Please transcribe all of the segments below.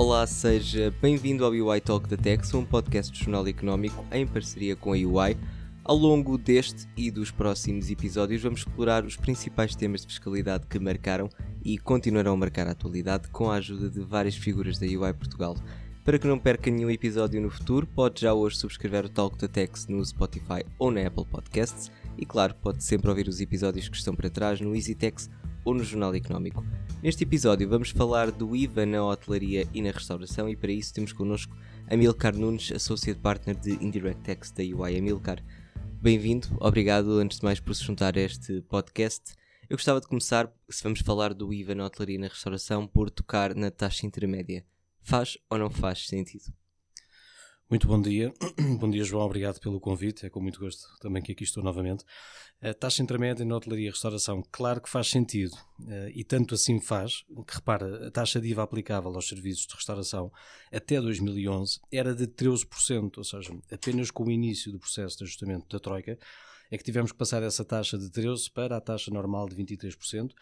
Olá, seja bem-vindo ao UI Talk da Tex, um podcast de jornal económico em parceria com a UI. Ao longo deste e dos próximos episódios, vamos explorar os principais temas de fiscalidade que marcaram e continuarão a marcar a atualidade com a ajuda de várias figuras da UI Portugal. Para que não perca nenhum episódio no futuro, pode já hoje subscrever o Talk da Tex no Spotify ou na Apple Podcasts e, claro, pode sempre ouvir os episódios que estão para trás no EasyTex ou no Jornal Económico. Neste episódio vamos falar do IVA na hotelaria e na restauração e para isso temos connosco Amilcar Nunes, Associate Partner de Indirect Tax da UI. Amilcar, bem-vindo, obrigado antes de mais por se juntar a este podcast. Eu gostava de começar, se vamos falar do IVA na hotelaria e na restauração, por tocar na taxa intermédia. Faz ou não faz sentido? Muito bom dia. bom dia, João. Obrigado pelo convite. É com muito gosto também que aqui estou novamente. A taxa intermédia na hotelaria e restauração, claro que faz sentido. Eh, e tanto assim faz, que repara, a taxa de IVA aplicável aos serviços de restauração até 2011 era de 13%, ou seja, apenas com o início do processo de ajustamento da Troika é que tivemos que passar essa taxa de 13% para a taxa normal de 23%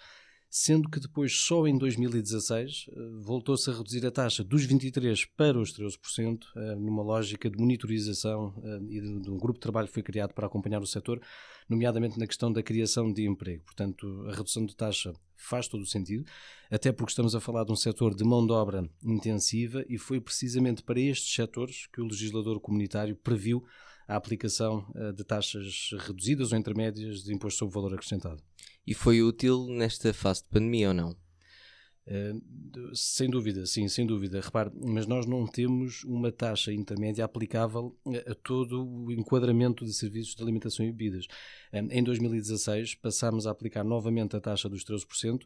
sendo que depois, só em 2016, eh, voltou-se a reduzir a taxa dos 23% para os 13%, eh, numa lógica de monitorização eh, e de um grupo de trabalho que foi criado para acompanhar o setor, nomeadamente na questão da criação de emprego. Portanto, a redução de taxa faz todo o sentido, até porque estamos a falar de um setor de mão de obra intensiva e foi precisamente para estes setores que o legislador comunitário previu a aplicação de taxas reduzidas ou intermédias de imposto sobre valor acrescentado. E foi útil nesta fase de pandemia ou não? Uh, sem dúvida, sim, sem dúvida. Repare, mas nós não temos uma taxa intermédia aplicável a, a todo o enquadramento de serviços de alimentação e bebidas. Uh, em 2016 passámos a aplicar novamente a taxa dos 13%,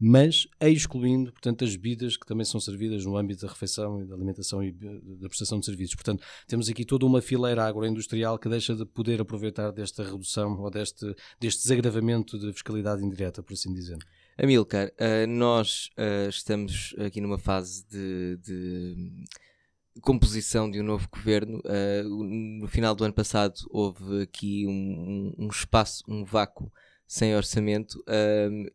mas excluindo, portanto, as bebidas que também são servidas no âmbito da refeição e da alimentação e da prestação de serviços. Portanto, temos aqui toda uma fileira agroindustrial que deixa de poder aproveitar desta redução ou deste, deste desagravamento de fiscalidade indireta, por assim dizer. Amilcar, uh, nós uh, estamos aqui numa fase de, de, composição de um novo governo. Uh, no final do ano passado houve aqui um, um, um espaço, um vácuo sem orçamento.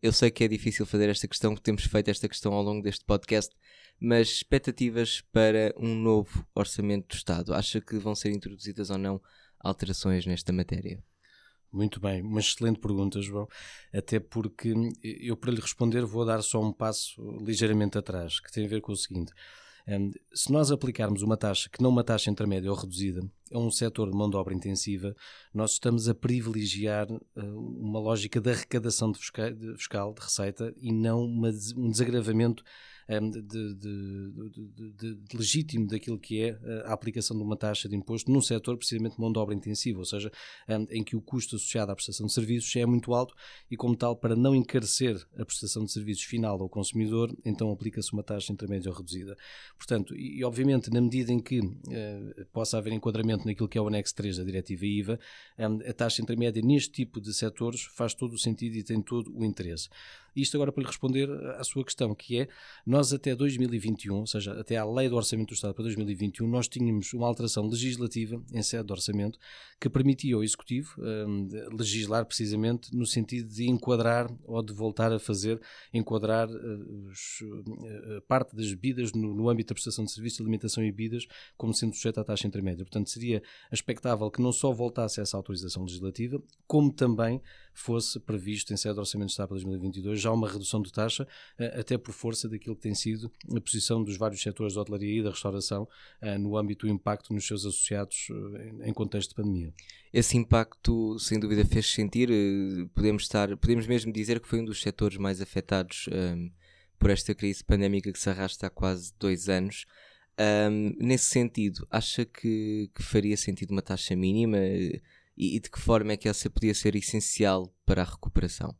eu sei que é difícil fazer esta questão, temos feito esta questão ao longo deste podcast, mas expectativas para um novo orçamento do Estado? Acha que vão ser introduzidas ou não alterações nesta matéria? Muito bem, uma excelente pergunta, João. Até porque eu, para lhe responder, vou dar só um passo ligeiramente atrás, que tem a ver com o seguinte. Se nós aplicarmos uma taxa que não uma taxa intermédia ou reduzida a um setor de mão de obra intensiva, nós estamos a privilegiar uh, uma lógica de arrecadação de fiscal, de receita, e não um desagravamento de, de, de, de, legítimo daquilo que é a aplicação de uma taxa de imposto num setor precisamente de mão de obra intensiva, ou seja, um, em que o custo associado à prestação de serviços é muito alto e, como tal, para não encarecer a prestação de serviços final ao consumidor, então aplica-se uma taxa intermédia ou reduzida. Portanto, e, obviamente, na medida em que uh, possa haver enquadramento naquilo que é o anexo 3 da diretiva IVA, um, a taxa intermédia neste tipo de setores faz todo o sentido e tem todo o interesse. Isto agora para lhe responder à sua questão, que é, nós até 2021, ou seja, até à lei do Orçamento do Estado para 2021, nós tínhamos uma alteração legislativa em sede de orçamento que permitia ao Executivo um, legislar precisamente no sentido de enquadrar ou de voltar a fazer, enquadrar uh, os, uh, parte das bebidas no, no âmbito da prestação de serviços de alimentação e bebidas como sendo sujeito à taxa intermédia. Portanto, seria expectável que não só voltasse essa autorização legislativa, como também fosse previsto em sede de Orçamento do Estado para 2022 já uma redução de taxa, eh, até por força daquilo que tem sido a posição dos vários setores da hotelaria e da restauração eh, no âmbito do impacto nos seus associados eh, em contexto de pandemia. Esse impacto, sem dúvida, fez sentir. Podemos estar, podemos mesmo dizer que foi um dos setores mais afetados um, ehm, por esta crise pandémica que se arrasta há quase dois anos. Um, ehm, nesse sentido, acha que, que, faria sentido uma taxa mínima e, de que forma é que essa podia ser essencial para a recuperação?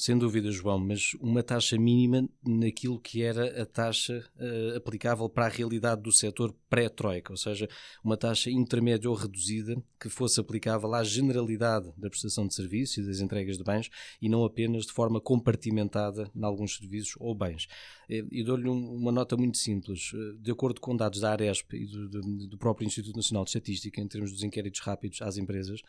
Sem dúvida, João, mas uma taxa mínima naquilo que era a taxa uh, aplicável para a realidade do setor pré-troika, ou seja, uma taxa intermédia ou reduzida que fosse aplicável à generalidade da prestação de serviços e das entregas de bens e não apenas de forma compartimentada em alguns serviços ou bens. Eh, e dou-lhe uma nota muito simples. Eh, de acordo com dados da Aresp e do, do, do próprio Instituto Nacional de Estatística, em termos dos inquéritos rápidos às empresas,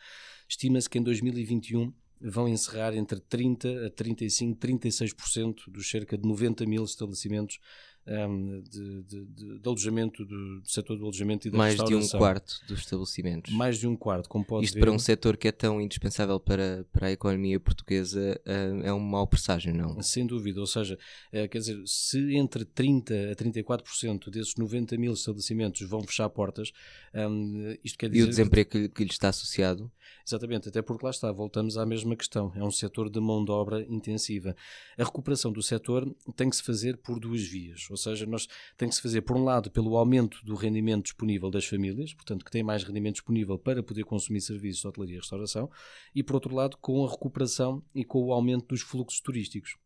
estima-se que em 2021 vão encerrar entre 30% a 35%, 36% dos cerca de 90 mil estabelecimentos um, de, de, de, de, alojamento, do, do, setor do alojamento e da Mais de um quarto dos estabelecimentos. Mais de um quarto, como pode Isto ver. para um setor que é tão indispensável para, para a economia portuguesa uh, é um mau presságio, não? Sem dúvida, ou seja, uh, quer dizer, se entre 30% a 34% desses 90 mil estabelecimentos vão fechar portas, um, isto quer dizer... E o desemprego que, que lhe está associado? Exatamente, até porque lá está, voltamos à mesma questão, é um setor de mão de obra intensiva. A recuperação do setor tem que se fazer por duas vias, ou seja, nós tem que se fazer, por um lado, pelo aumento do rendimento disponível das famílias, portanto, que têm mais rendimento disponível para poder consumir serviços de hotelaria e restauração, e por outro lado, com a recuperação e com o aumento dos fluxos turísticos.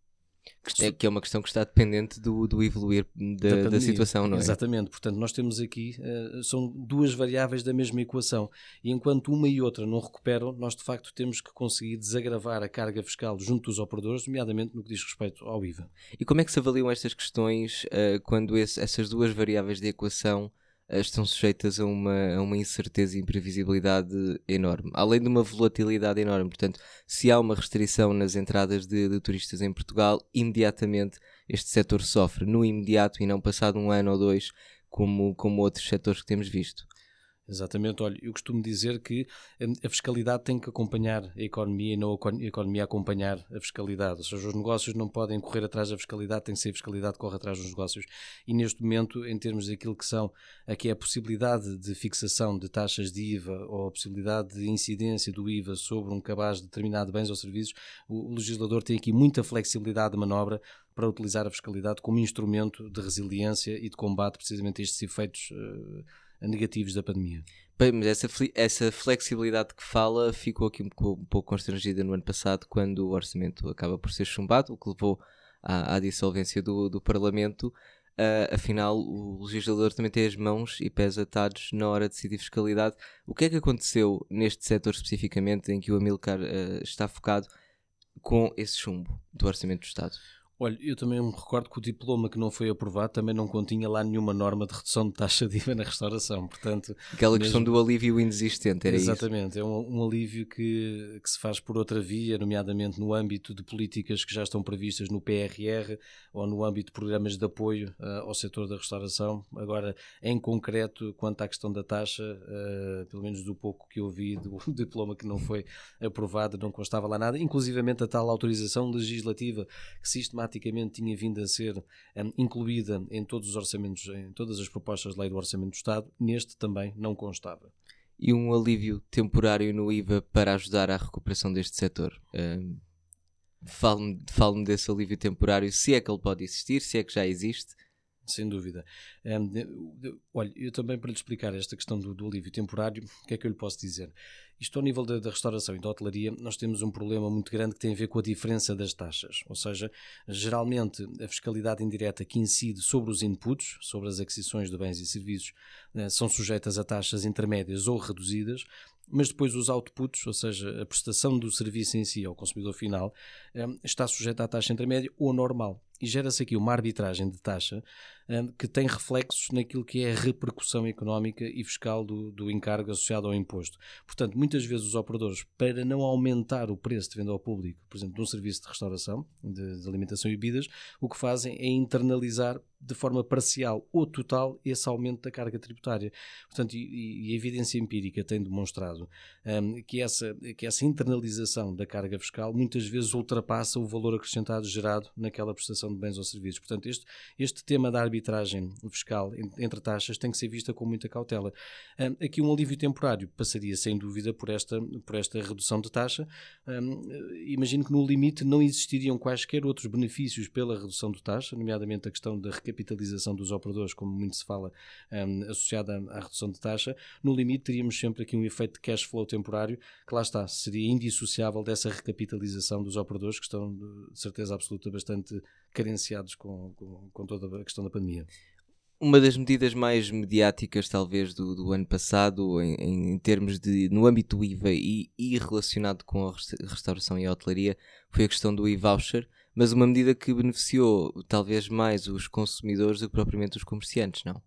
É, que é uma questão que está dependente do, do evoluir da, da, da, situação, não é? Exatamente, portanto, nós temos aqui, uh, são duas variáveis da mesma equação, e enquanto uma e outra não recuperam, nós de facto temos que conseguir desagravar a carga fiscal junto dos operadores, nomeadamente no que diz respeito ao IVA. E como é que se avaliam estas questões uh, quando esse, essas duas variáveis de equação estão sujeitas a uma, a uma incerteza e imprevisibilidade enorme, além de uma volatilidade enorme. Portanto, se há uma restrição nas entradas de, de turistas em Portugal, imediatamente este setor sofre, no imediato e não passado um ano ou dois, como, como outros setores que temos visto. Exatamente, olha, eu costumo dizer que hum, a fiscalidade tem que acompanhar a economia e não a economia acompanhar a fiscalidade. Ou seja, os negócios não podem correr atrás da fiscalidade, tem que ser a fiscalidade que corre atrás dos negócios. E neste momento, em termos daquilo que são, aqui é a possibilidade de fixação de taxas de IVA ou a possibilidade de incidência do IVA sobre um cabaz de determinado bens ou serviços, o legislador tem aqui muita flexibilidade de manobra para utilizar a fiscalidade como instrumento de resiliência e de combate precisamente a estes efeitos. Uh, negativos da pandemia. Bem, mas essa, essa flexibilidade que fala ficou aqui um pouco, um pouco, constrangida no ano passado, quando o orçamento acaba por ser chumbado, o que levou à, à dissolvência do, do Parlamento. Uh, afinal, o legislador também tem as mãos e pés atados na hora de decidir fiscalidade. O que é que aconteceu neste setor especificamente em que o Amilcar uh, está focado com esse chumbo do Orçamento do Estado? Olha, eu também me recordo que o diploma que não foi aprovado também não continha lá nenhuma norma de redução de taxa de IVA na restauração, portanto... Aquela mesmo... questão do alívio inexistente, era Exatamente, isso? é um, um, alívio que, que se faz por outra via, nomeadamente no âmbito de políticas que já estão previstas no PRR ou no âmbito de programas de apoio uh, ao setor da restauração. Agora, em concreto, quanto à questão da taxa, uh, pelo menos do pouco que eu vi do diploma que não foi aprovado, não constava lá nada, inclusivamente a tal autorização legislativa que sistematicamente sistematicamente tinha vindo a ser um, incluída em todos os orçamentos, em todas as propostas de lei do Orçamento do Estado, neste também não constava. E um alívio temporário no IVA para ajudar à recuperação deste setor? Um, Fale-me fale desse alívio temporário, se é que ele pode existir, se é que já existe. Sem dúvida. Um, olha, eu também para lhe explicar esta questão do, do alívio temporário, o que é que eu lhe posso dizer? Isto ao nível da, da, restauração e da hotelaria, nós temos um problema muito grande que tem a ver com a diferença das taxas. Ou seja, geralmente a fiscalidade indireta que incide sobre os inputs, sobre as aquisições de bens e serviços, eh, são sujeitas a taxas intermédias ou reduzidas, mas depois os outputs, ou seja, a prestação do serviço em si ao consumidor final, eh, está sujeita à taxa intermédia ou normal. E gera-se aqui uma arbitragem de taxa que tem reflexos naquilo que é a repercussão económica e fiscal do, do encargo associado ao imposto. Portanto, muitas vezes os operadores, para não aumentar o preço de venda ao público, por exemplo, de um serviço de restauração, de, de alimentação e bebidas, o que fazem é internalizar de forma parcial ou total esse aumento da carga tributária. Portanto, e, e a evidência empírica tem demonstrado um, que, essa, que essa internalização da carga fiscal muitas vezes ultrapassa o valor acrescentado gerado naquela prestação de bens ou serviços. Portanto, este, este tema da arbitragem fiscal entre taxas tem que ser vista com muita cautela. Um, aqui um alívio temporário passaria sem dúvida por esta, por esta redução de taxa. Um, imagino que no limite não existiriam quaisquer outros benefícios pela redução de taxa, nomeadamente a questão da recapitalização dos operadores, como muito se fala, um, associada à redução de taxa. No limite teríamos sempre aqui um efeito de cash flow temporário que lá está, seria indissociável dessa recapitalização dos operadores que estão de certeza absoluta bastante carenciados com, com, com toda a questão da pandemia. Uma das medidas mais mediáticas, talvez, do, do ano passado, em, em, termos de. no âmbito do IVA e, e relacionado com a restauração e a hotelaria, foi a questão do e-voucher, mas uma medida que beneficiou talvez mais os consumidores do que propriamente os comerciantes, não?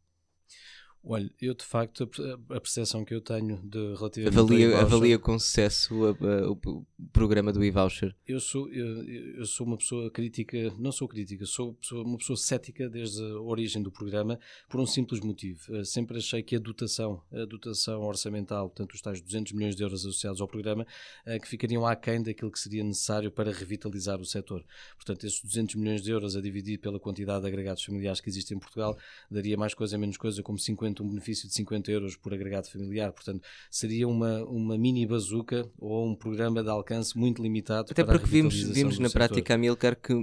Olha, eu de facto, a percepção que eu tenho de relativamente avalia, avalia com sucesso a, a, o programa do e-voucher? Eu sou, eu, eu, sou uma pessoa crítica, não sou crítica, sou uma pessoa cética desde a origem do programa por um simples motivo. Eh, sempre achei que a dotação, a dotação orçamental, portanto os tais 200 milhões de euros associados ao programa, eh, que ficariam aquém daquilo que seria necessário para revitalizar o setor. Portanto, esses 200 milhões de euros a dividir pela quantidade de agregados familiares que existem em Portugal, daria mais coisa, menos coisa, como 50 um benefício de 50 euros por agregado familiar. Portanto, seria uma, uma mini bazuca ou um programa de alcance muito limitado. Até porque vimos, vimos na setor. prática, Amilcar, que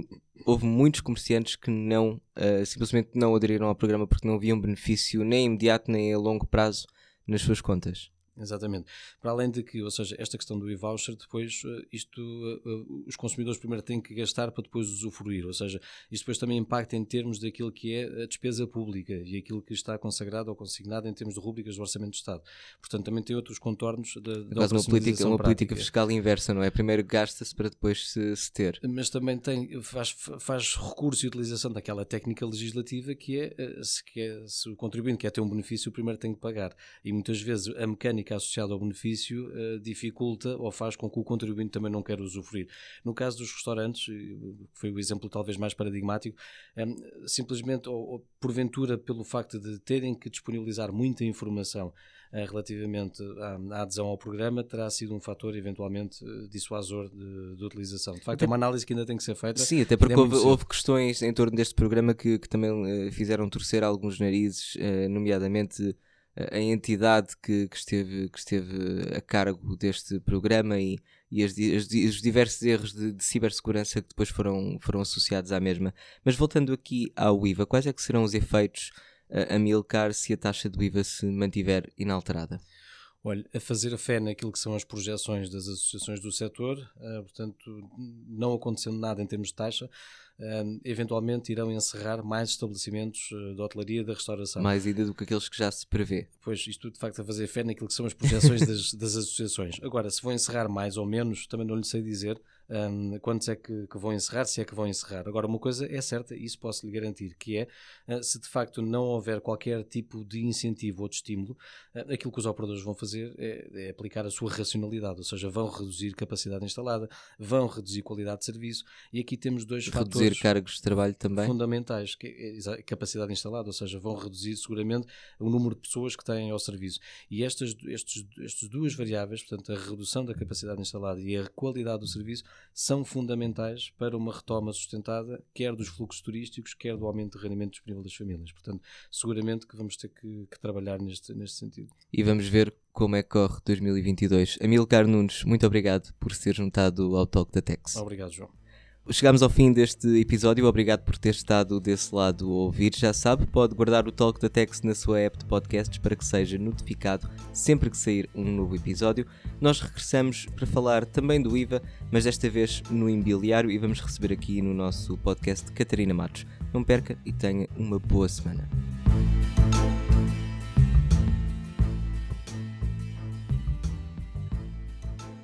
houve muitos comerciantes que não uh, simplesmente não aderiram ao programa porque não viam benefício nem imediato nem a longo prazo nas suas contas. Exatamente. Para além de que, ou seja, esta questão do e-voucher, depois eh, isto, eh, eh, os consumidores primeiro têm que gastar para depois usufruir, ou seja, isto depois também impacta em termos daquilo que é a despesa pública e aquilo que está consagrado ou consignado em termos de rubricas do Orçamento do Estado. Portanto, também tem outros contornos da, da uma política, uma política fiscal inversa, não é? Primeiro gasta-se para depois se, se, ter. Mas também tem, faz, faz recurso e utilização daquela técnica legislativa que é, se, que é, se o contribuinte quer ter um benefício, primeiro tem que pagar. E muitas vezes a mecânica mecânica associada ao benefício uh, dificulta ou faz com que o contribuinte também não queira usufruir. No caso dos restaurantes, que foi o exemplo talvez mais paradigmático, um, ehm, simplesmente ou, ou, porventura pelo facto de terem que disponibilizar muita informação uh, relativamente à, à, adesão ao programa, terá sido um fator eventualmente uh, dissuasor de, de, utilização. De facto, é uma análise que ainda tem que ser feita. Sim, até porque houve, houve, questões em torno deste programa que, que também fizeram torcer alguns narizes, nomeadamente a entidade que, que, esteve, que esteve a cargo deste programa e, e as, as, os diversos erros de, de, cibersegurança que depois foram, foram associados à mesma. Mas voltando aqui ao IVA, quais é que serão os efeitos a, a Milcar se a taxa do IVA se mantiver inalterada? Olha, a fazer a fé naquilo que são as projeções das associações do setor, uh, portanto, não acontecendo nada em termos de taxa, uh, eventualmente irão encerrar mais estabelecimentos uh, de hotelaria e da restauração. Mais ainda do que aqueles que já se prevê. Pois, isto de facto a fazer fé naquilo que são as projeções das, das associações. Agora, se vão encerrar mais ou menos, também não lhe sei dizer, um, quantos é que, que, vão encerrar, se é que vão encerrar. Agora, uma coisa é certa, e isso posso lhe garantir, que é, uh, se de facto não houver qualquer tipo de incentivo ou de estímulo, uh, aquilo que os operadores vão fazer é, é, aplicar a sua racionalidade, ou seja, vão reduzir capacidade instalada, vão reduzir qualidade de serviço, e aqui temos dois reduzir fatores... Reduzir cargos de trabalho também. Fundamentais, que é capacidade instalada, ou seja, vão reduzir seguramente o número de pessoas que têm ao serviço. E estas, estes, estas duas variáveis, portanto, a redução da capacidade instalada e a qualidade do serviço, são fundamentais para uma retoma sustentada, quer dos fluxos turísticos, quer do aumento de rendimento disponível das famílias. Portanto, seguramente que vamos ter que, que trabalhar neste, neste sentido. E vamos ver como é que corre 2022. Amilcar Nunes, muito obrigado por se ter juntado ao Talk da Tex. Obrigado, João. Chegamos ao fim deste episódio, obrigado por ter estado desse lado a ouvir. Já sabe, pode guardar o Talk da Tex na sua app de podcasts para que seja notificado sempre que sair um novo episódio. Nós regressamos para falar também do IVA, mas desta vez no imobiliário e vamos receber aqui no nosso podcast Catarina Matos. Não perca e tenha uma boa semana.